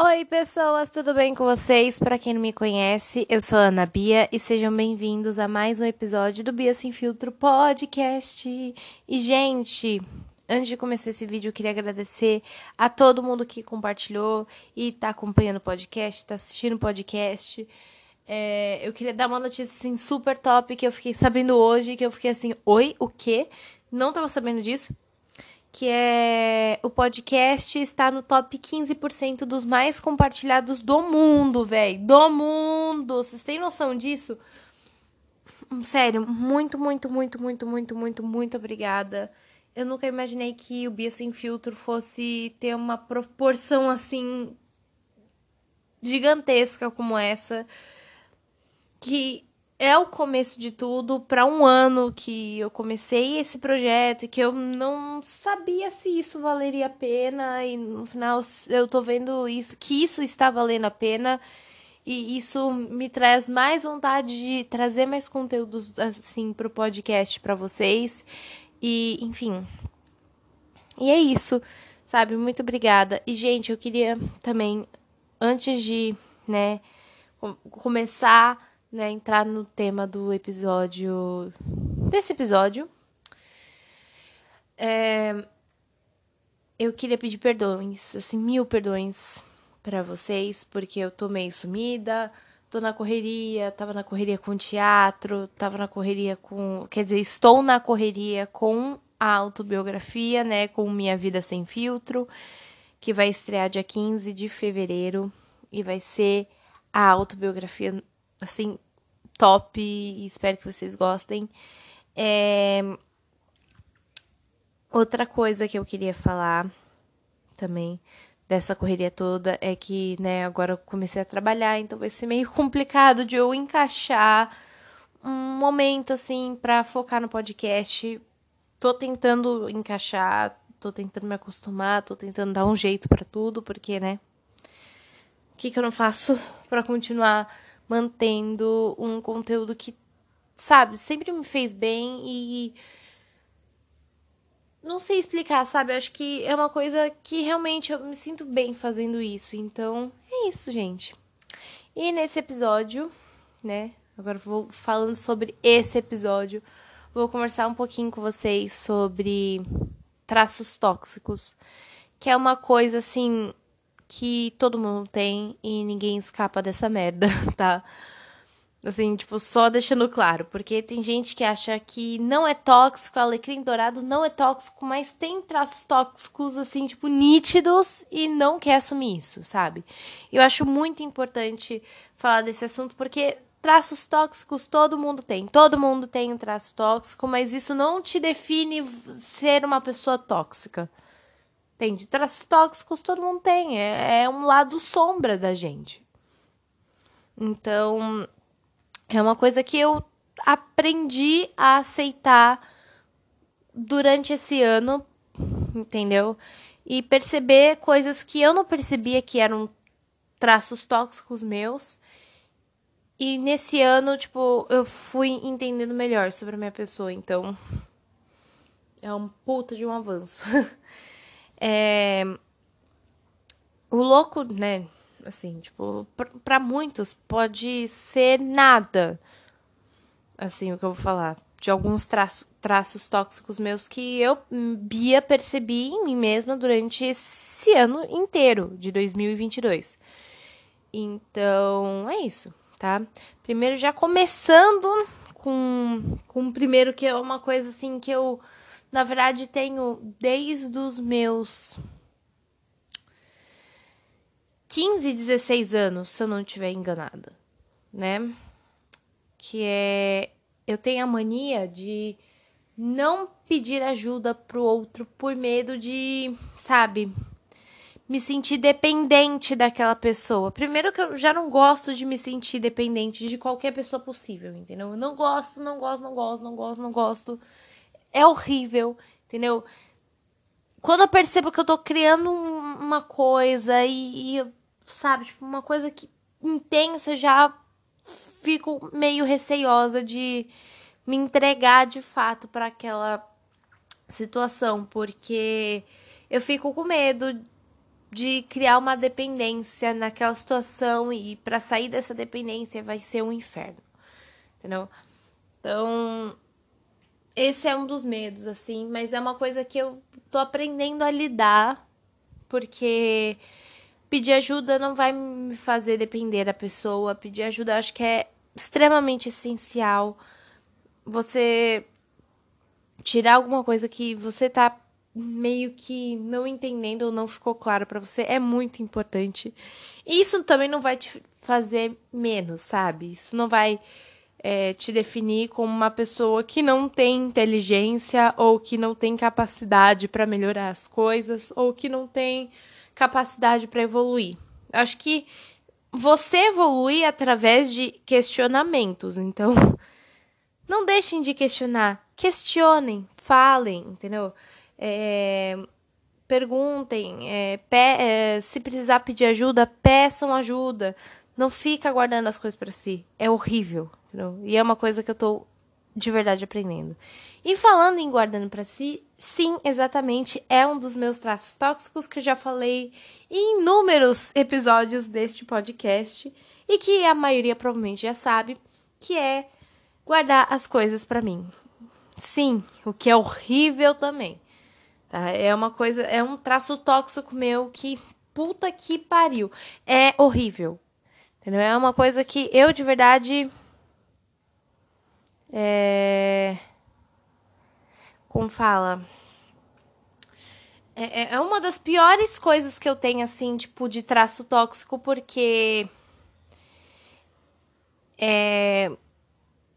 Oi, pessoas, tudo bem com vocês? Para quem não me conhece, eu sou a Ana Bia e sejam bem-vindos a mais um episódio do Bia Sem Filtro Podcast. E, gente, antes de começar esse vídeo, eu queria agradecer a todo mundo que compartilhou e tá acompanhando o podcast, tá assistindo o podcast. É, eu queria dar uma notícia assim super top que eu fiquei sabendo hoje, que eu fiquei assim, oi, o quê? Não tava sabendo disso que é o podcast está no top 15% dos mais compartilhados do mundo, velho. Do mundo. Vocês têm noção disso? Sério, muito, muito, muito, muito, muito, muito, muito obrigada. Eu nunca imaginei que o Bia Sem Filtro fosse ter uma proporção assim gigantesca como essa. Que é o começo de tudo para um ano que eu comecei esse projeto e que eu não sabia se isso valeria a pena e no final eu tô vendo isso que isso está valendo a pena e isso me traz mais vontade de trazer mais conteúdos assim pro podcast para vocês e enfim. E é isso, sabe? Muito obrigada. E gente, eu queria também antes de, né, começar né, entrar no tema do episódio. desse episódio. É, eu queria pedir perdões, assim, mil perdões para vocês, porque eu tô meio sumida, tô na correria, tava na correria com teatro, tava na correria com. Quer dizer, estou na correria com a autobiografia, né, com Minha Vida Sem Filtro, que vai estrear dia 15 de fevereiro e vai ser a autobiografia assim, top espero que vocês gostem. É... Outra coisa que eu queria falar também dessa correria toda é que, né, agora eu comecei a trabalhar, então vai ser meio complicado de eu encaixar um momento assim para focar no podcast. Tô tentando encaixar, tô tentando me acostumar, tô tentando dar um jeito para tudo, porque, né? O que que eu não faço para continuar mantendo um conteúdo que, sabe, sempre me fez bem e. Não sei explicar, sabe? Acho que é uma coisa que realmente eu me sinto bem fazendo isso. Então, é isso, gente. E nesse episódio, né? Agora vou falando sobre esse episódio. Vou conversar um pouquinho com vocês sobre traços tóxicos, que é uma coisa assim que todo mundo tem e ninguém escapa dessa merda, tá? Assim, tipo, só deixando claro, porque tem gente que acha que não é tóxico, alecrim dourado não é tóxico, mas tem traços tóxicos, assim, tipo, nítidos e não quer assumir isso, sabe? Eu acho muito importante falar desse assunto, porque traços tóxicos todo mundo tem. Todo mundo tem um traço tóxico, mas isso não te define ser uma pessoa tóxica. Tem de traços tóxicos, todo mundo tem. É, é um lado sombra da gente. Então, é uma coisa que eu aprendi a aceitar durante esse ano, entendeu? E perceber coisas que eu não percebia que eram traços tóxicos meus. E nesse ano, tipo, eu fui entendendo melhor sobre a minha pessoa. Então, é um puta de um avanço. É... O louco, né? Assim, tipo, para muitos pode ser nada. Assim, o que eu vou falar. De alguns traços, traços tóxicos meus que eu, Bia, percebi em mim mesma durante esse ano inteiro de 2022. Então, é isso, tá? Primeiro, já começando com, com o primeiro, que é uma coisa assim que eu na verdade, tenho desde os meus 15, 16 anos, se eu não estiver enganada, né? Que é. Eu tenho a mania de não pedir ajuda pro outro por medo de, sabe, me sentir dependente daquela pessoa. Primeiro que eu já não gosto de me sentir dependente de qualquer pessoa possível, entendeu? Eu não gosto, não gosto, não gosto, não gosto, não gosto é horrível, entendeu? Quando eu percebo que eu tô criando uma coisa e, e sabe, tipo, uma coisa que intensa, já fico meio receiosa de me entregar de fato para aquela situação, porque eu fico com medo de criar uma dependência naquela situação e para sair dessa dependência vai ser um inferno. Entendeu? Então, esse é um dos medos assim, mas é uma coisa que eu tô aprendendo a lidar, porque pedir ajuda não vai me fazer depender da pessoa. Pedir ajuda acho que é extremamente essencial. Você tirar alguma coisa que você tá meio que não entendendo ou não ficou claro para você é muito importante. E isso também não vai te fazer menos, sabe? Isso não vai é, te definir como uma pessoa que não tem inteligência ou que não tem capacidade para melhorar as coisas ou que não tem capacidade para evoluir. Acho que você evolui através de questionamentos, então não deixem de questionar, questionem, falem, entendeu? É, perguntem, é, pe é, se precisar pedir ajuda, peçam ajuda. Não fica guardando as coisas para si. É horrível, entendeu? E é uma coisa que eu tô de verdade aprendendo. E falando em guardando para si, sim, exatamente, é um dos meus traços tóxicos que eu já falei em inúmeros episódios deste podcast e que a maioria provavelmente já sabe, que é guardar as coisas para mim. Sim, o que é horrível também. Tá? É uma coisa, é um traço tóxico meu que puta que pariu. É horrível. Entendeu? É uma coisa que eu de verdade é como fala? É, é, é uma das piores coisas que eu tenho, assim, tipo, de traço tóxico, porque. É,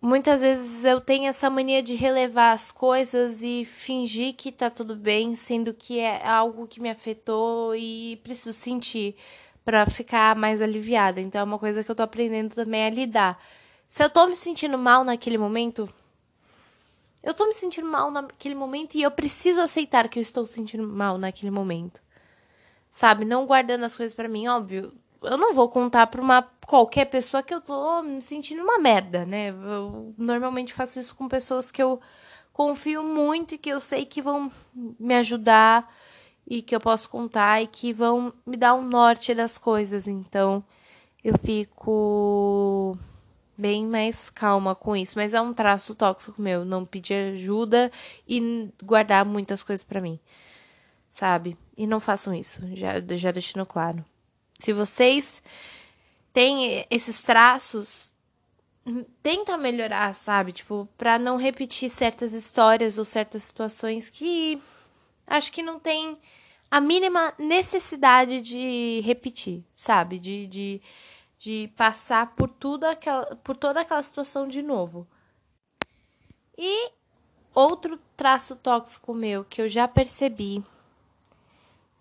muitas vezes eu tenho essa mania de relevar as coisas e fingir que tá tudo bem, sendo que é algo que me afetou e preciso sentir para ficar mais aliviada. Então é uma coisa que eu tô aprendendo também a lidar. Se eu tô me sentindo mal naquele momento, eu tô me sentindo mal naquele momento e eu preciso aceitar que eu estou sentindo mal naquele momento. Sabe? Não guardando as coisas para mim, óbvio. Eu não vou contar pra uma qualquer pessoa que eu tô me sentindo uma merda, né? Eu normalmente faço isso com pessoas que eu confio muito e que eu sei que vão me ajudar e que eu posso contar e que vão me dar um norte das coisas. Então, eu fico bem mais calma com isso. Mas é um traço tóxico meu, não pedir ajuda e guardar muitas coisas para mim. Sabe? E não façam isso, já, já deixando claro. Se vocês têm esses traços, tenta melhorar, sabe? Tipo, pra não repetir certas histórias ou certas situações que acho que não tem a mínima necessidade de repetir, sabe? De, de de passar por tudo aquela, por toda aquela situação de novo. E outro traço tóxico meu que eu já percebi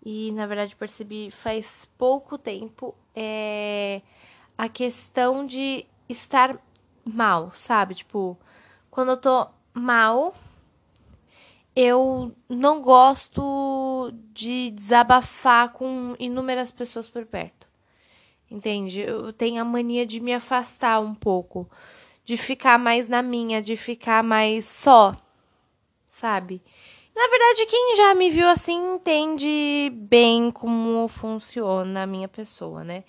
e na verdade percebi faz pouco tempo é a questão de estar mal, sabe? Tipo, quando eu tô mal, eu não gosto de desabafar com inúmeras pessoas por perto. Entende? Eu tenho a mania de me afastar um pouco, de ficar mais na minha, de ficar mais só, sabe? Na verdade, quem já me viu assim entende bem como funciona a minha pessoa, né?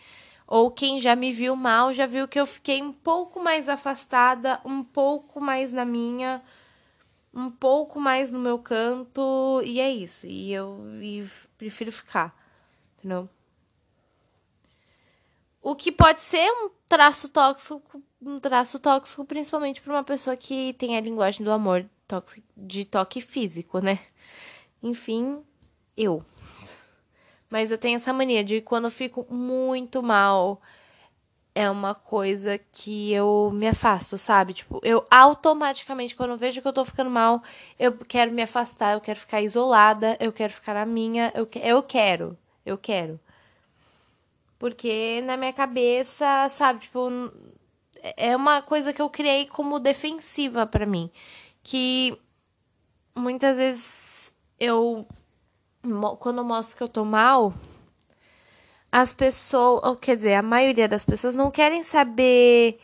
Ou quem já me viu mal já viu que eu fiquei um pouco mais afastada, um pouco mais na minha, um pouco mais no meu canto, e é isso. E eu e prefiro ficar, entendeu? O que pode ser um traço tóxico, um traço tóxico principalmente para uma pessoa que tem a linguagem do amor de toque físico, né? Enfim, eu. Mas eu tenho essa mania de quando eu fico muito mal, é uma coisa que eu me afasto, sabe? Tipo, eu automaticamente, quando vejo que eu tô ficando mal, eu quero me afastar, eu quero ficar isolada, eu quero ficar na minha, eu, eu quero, eu quero. Porque na minha cabeça, sabe, tipo, é uma coisa que eu criei como defensiva para mim. Que muitas vezes eu. Quando eu mostro que eu tô mal, as pessoas. Quer dizer, a maioria das pessoas não querem saber.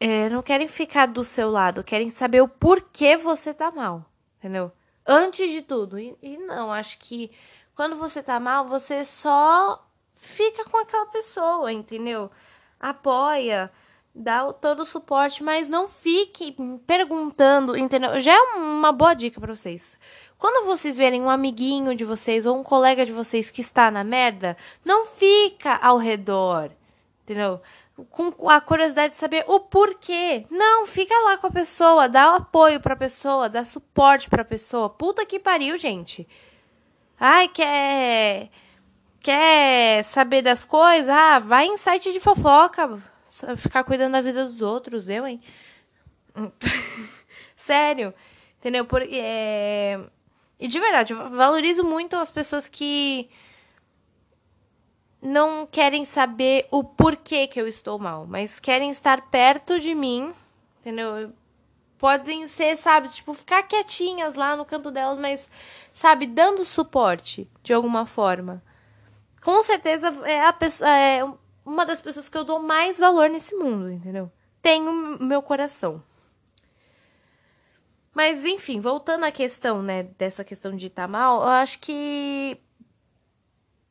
É, não querem ficar do seu lado, querem saber o porquê você tá mal, entendeu? Antes de tudo. E, e não, acho que Quando você tá mal, você só fica com aquela pessoa, entendeu? Apoia, dá todo o suporte, mas não fique perguntando, entendeu? Já é uma boa dica para vocês. Quando vocês verem um amiguinho de vocês ou um colega de vocês que está na merda, não fica ao redor, entendeu? Com a curiosidade de saber o porquê. Não, fica lá com a pessoa, dá apoio pra pessoa, dá suporte pra pessoa. Puta que pariu, gente. Ai, quer quer saber das coisas? Ah, vai em site de fofoca, ficar cuidando da vida dos outros, eu, hein? Sério, entendeu? Por, é... E de verdade, eu valorizo muito as pessoas que não querem saber o porquê que eu estou mal, mas querem estar perto de mim, entendeu? Podem ser, sabe, tipo, ficar quietinhas lá no canto delas, mas, sabe, dando suporte de alguma forma. Com certeza é a pessoa, é uma das pessoas que eu dou mais valor nesse mundo, entendeu? Tenho meu coração. Mas, enfim, voltando à questão, né, dessa questão de estar tá mal, eu acho que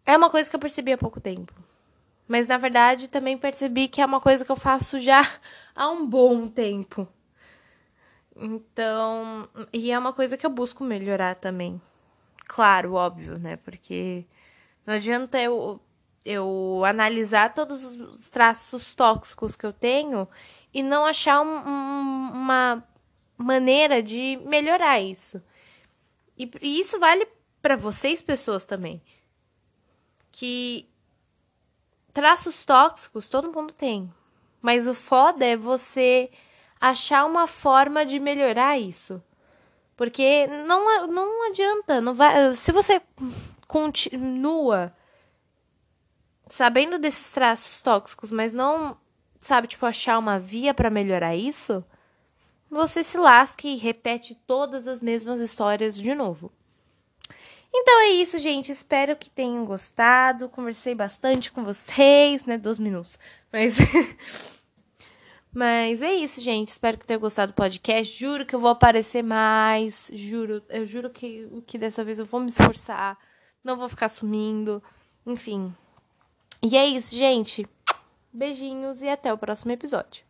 é uma coisa que eu percebi há pouco tempo. Mas, na verdade, também percebi que é uma coisa que eu faço já há um bom tempo. Então, e é uma coisa que eu busco melhorar também. Claro, óbvio, né? Porque não adianta eu, eu analisar todos os traços tóxicos que eu tenho e não achar um, um, uma maneira de melhorar isso. E, e isso vale para vocês, pessoas, também. Que traços tóxicos todo mundo tem. Mas o foda é você achar uma forma de melhorar isso. Porque não, não adianta, não vai, se você continua sabendo desses traços tóxicos, mas não sabe, tipo, achar uma via para melhorar isso, você se lasca e repete todas as mesmas histórias de novo. Então é isso, gente. Espero que tenham gostado. Conversei bastante com vocês, né? Dois minutos. Mas. Mas é isso, gente. Espero que tenham gostado do podcast. Juro que eu vou aparecer mais. Juro. Eu juro que, que dessa vez eu vou me esforçar. Não vou ficar sumindo. Enfim. E é isso, gente. Beijinhos e até o próximo episódio.